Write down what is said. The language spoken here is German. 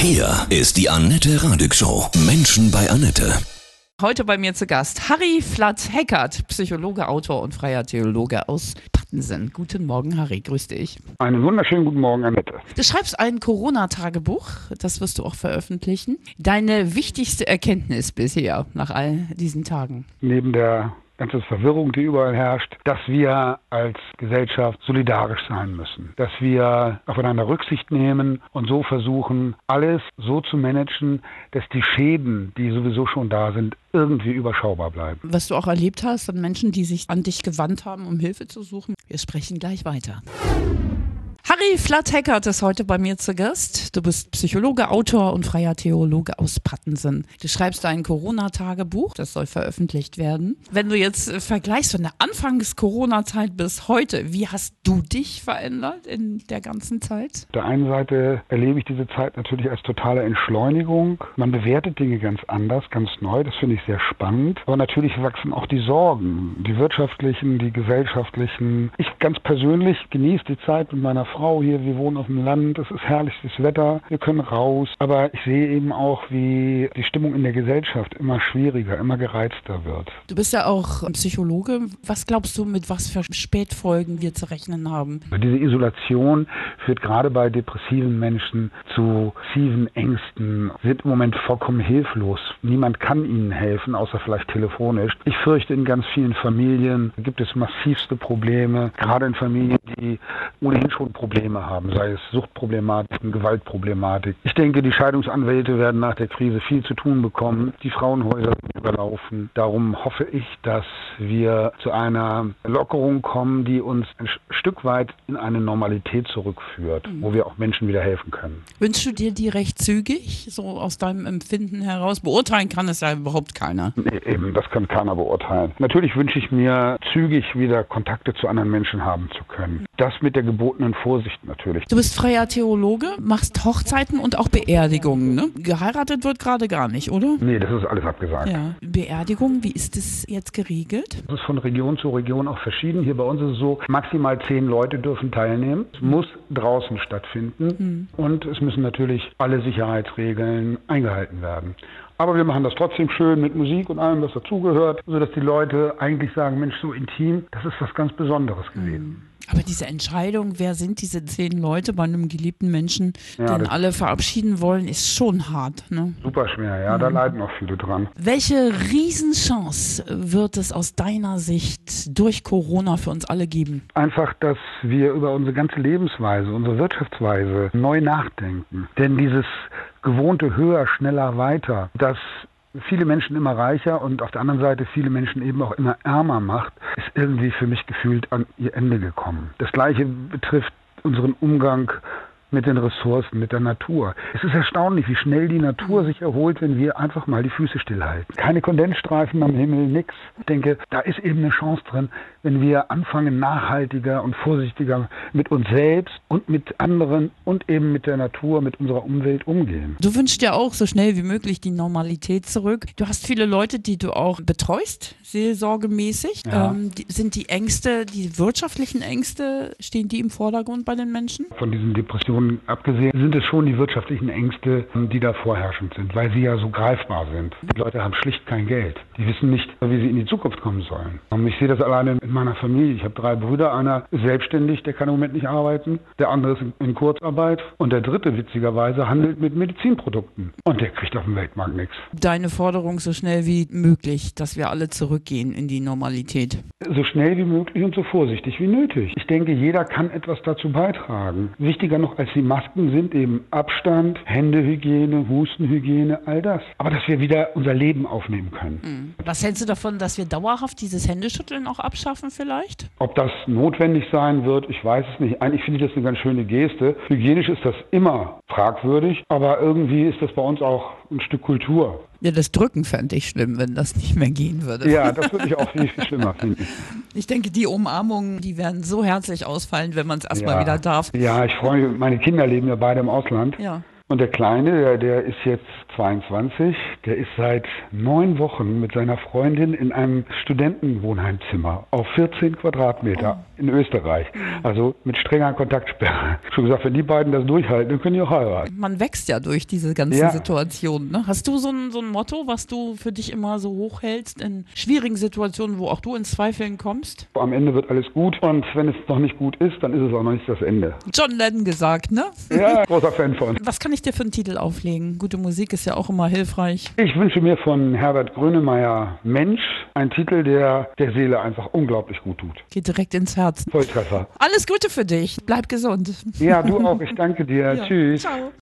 Hier ist die Annette Radig Show. Menschen bei Annette. Heute bei mir zu Gast Harry Flatz-Heckert, Psychologe, Autor und freier Theologe aus Pattensen. Guten Morgen, Harry, grüß dich. Einen wunderschönen guten Morgen, Annette. Du schreibst ein Corona-Tagebuch, das wirst du auch veröffentlichen. Deine wichtigste Erkenntnis bisher nach all diesen Tagen? Neben der ganze Verwirrung, die überall herrscht, dass wir als Gesellschaft solidarisch sein müssen, dass wir aufeinander Rücksicht nehmen und so versuchen, alles so zu managen, dass die Schäden, die sowieso schon da sind, irgendwie überschaubar bleiben. Was du auch erlebt hast an Menschen, die sich an dich gewandt haben, um Hilfe zu suchen. Wir sprechen gleich weiter. Harry Flatt-Heckert ist heute bei mir zu Gast. Du bist Psychologe, Autor und freier Theologe aus Pattensen. Du schreibst ein Corona-Tagebuch, das soll veröffentlicht werden. Wenn du jetzt äh, vergleichst von der Anfangs-Corona-Zeit bis heute, wie hast du dich verändert in der ganzen Zeit? Auf der einen Seite erlebe ich diese Zeit natürlich als totale Entschleunigung. Man bewertet Dinge ganz anders, ganz neu. Das finde ich sehr spannend. Aber natürlich wachsen auch die Sorgen, die wirtschaftlichen, die gesellschaftlichen. Ich ganz persönlich genieße die Zeit mit meiner Frau Frau hier, wir wohnen auf dem Land, es ist herrliches Wetter, wir können raus. Aber ich sehe eben auch, wie die Stimmung in der Gesellschaft immer schwieriger, immer gereizter wird. Du bist ja auch Psychologe. Was glaubst du, mit was für Spätfolgen wir zu rechnen haben? Diese Isolation führt gerade bei depressiven Menschen zu massiven Ängsten, sind im Moment vollkommen hilflos. Niemand kann ihnen helfen, außer vielleicht telefonisch. Ich fürchte, in ganz vielen Familien gibt es massivste Probleme, gerade in Familien, die ohnehin schon Probleme haben, sei es Suchtproblematiken, Gewaltproblematik. Ich denke, die Scheidungsanwälte werden nach der Krise viel zu tun bekommen. Die Frauenhäuser sind überlaufen. Darum hoffe ich, dass wir zu einer Lockerung kommen, die uns ein Stück weit in eine Normalität zurückführt, mhm. wo wir auch Menschen wieder helfen können. Wünschst du dir die recht zügig, so aus deinem Empfinden heraus? Beurteilen kann es ja überhaupt keiner. Nee, eben, das kann keiner beurteilen. Natürlich wünsche ich mir, zügig wieder Kontakte zu anderen Menschen haben zu können. Das mit der gebotenen Vorsicht natürlich. Du bist freier Theologe, machst Hochzeiten und auch Beerdigungen. Ne? Geheiratet wird gerade gar nicht, oder? Nee, das ist alles abgesagt. Ja. Beerdigung, wie ist das jetzt geregelt? Das ist von Region zu Region auch verschieden. Hier bei uns ist es so, maximal zehn Leute dürfen teilnehmen. Es muss draußen stattfinden hm. und es müssen natürlich alle Sicherheitsregeln eingehalten werden. Aber wir machen das trotzdem schön mit Musik und allem, was dazugehört, sodass die Leute eigentlich sagen, Mensch, so intim, das ist was ganz Besonderes gewesen. Aber diese Entscheidung, wer sind diese zehn Leute bei einem geliebten Menschen, ja, den alle verabschieden wollen, ist schon hart. Ne? Super schwer, ja, mhm. da leiden auch viele dran. Welche Riesenchance wird es aus deiner Sicht durch Corona für uns alle geben? Einfach, dass wir über unsere ganze Lebensweise, unsere Wirtschaftsweise neu nachdenken. Denn dieses gewohnte höher, schneller, weiter, das viele Menschen immer reicher und auf der anderen Seite viele Menschen eben auch immer ärmer macht, ist irgendwie für mich gefühlt an ihr Ende gekommen. Das gleiche betrifft unseren Umgang mit den Ressourcen, mit der Natur. Es ist erstaunlich, wie schnell die Natur sich erholt, wenn wir einfach mal die Füße stillhalten. Keine Kondensstreifen am Himmel, nix. Ich denke, da ist eben eine Chance drin, wenn wir anfangen, nachhaltiger und vorsichtiger mit uns selbst und mit anderen und eben mit der Natur, mit unserer Umwelt umgehen. Du wünschst ja auch so schnell wie möglich die Normalität zurück. Du hast viele Leute, die du auch betreust, seelsorgemäßig. Ja. Ähm, die, sind die Ängste, die wirtschaftlichen Ängste, stehen die im Vordergrund bei den Menschen? Von diesen Depressionen abgesehen, sind es schon die wirtschaftlichen Ängste, die da vorherrschend sind, weil sie ja so greifbar sind. Die Leute haben schlicht kein Geld. Die wissen nicht, wie sie in die Zukunft kommen sollen. Und ich sehe das alleine in meiner Familie. Ich habe drei Brüder. Einer ist selbstständig, der kann im Moment nicht arbeiten. Der andere ist in Kurzarbeit. Und der dritte, witzigerweise, handelt mit Medizinprodukten. Und der kriegt auf dem Weltmarkt nichts. Deine Forderung so schnell wie möglich, dass wir alle zurückgehen in die Normalität. So schnell wie möglich und so vorsichtig wie nötig. Ich denke, jeder kann etwas dazu beitragen. Wichtiger noch als die Masken sind eben Abstand, Händehygiene, Hustenhygiene, all das. Aber dass wir wieder unser Leben aufnehmen können. Mhm. Was hältst du davon, dass wir dauerhaft dieses Händeschütteln auch abschaffen vielleicht? Ob das notwendig sein wird, ich weiß es nicht. Eigentlich finde ich das eine ganz schöne Geste. Hygienisch ist das immer fragwürdig, aber irgendwie ist das bei uns auch ein Stück Kultur. Ja, das Drücken fände ich schlimm, wenn das nicht mehr gehen würde. Ja, das würde ich auch viel, viel schlimmer finden. Ich denke, die Umarmungen, die werden so herzlich ausfallen, wenn man es erstmal ja. wieder darf. Ja, ich freue mich. Meine Kinder leben ja beide im Ausland. Ja. Und der Kleine, der, der ist jetzt 22, der ist seit neun Wochen mit seiner Freundin in einem Studentenwohnheimzimmer auf 14 Quadratmeter oh. in Österreich. Also mit strenger Kontaktsperre. Schon gesagt, wenn die beiden das durchhalten, dann können die auch heiraten. Man wächst ja durch diese ganze ja. Situation. Ne? Hast du so ein, so ein Motto, was du für dich immer so hochhältst in schwierigen Situationen, wo auch du in Zweifeln kommst? Am Ende wird alles gut und wenn es noch nicht gut ist, dann ist es auch noch nicht das Ende. John Lennon gesagt, ne? Ja, großer Fan von. Was kann ich dir für einen Titel auflegen? Gute Musik ist ja auch immer hilfreich. Ich wünsche mir von Herbert Grönemeyer Mensch, ein Titel, der der Seele einfach unglaublich gut tut. Geht direkt ins Herz. Volltreffer. Alles Gute für dich. Bleib gesund. Ja, du auch. Ich danke dir. Ja. Tschüss. Ciao.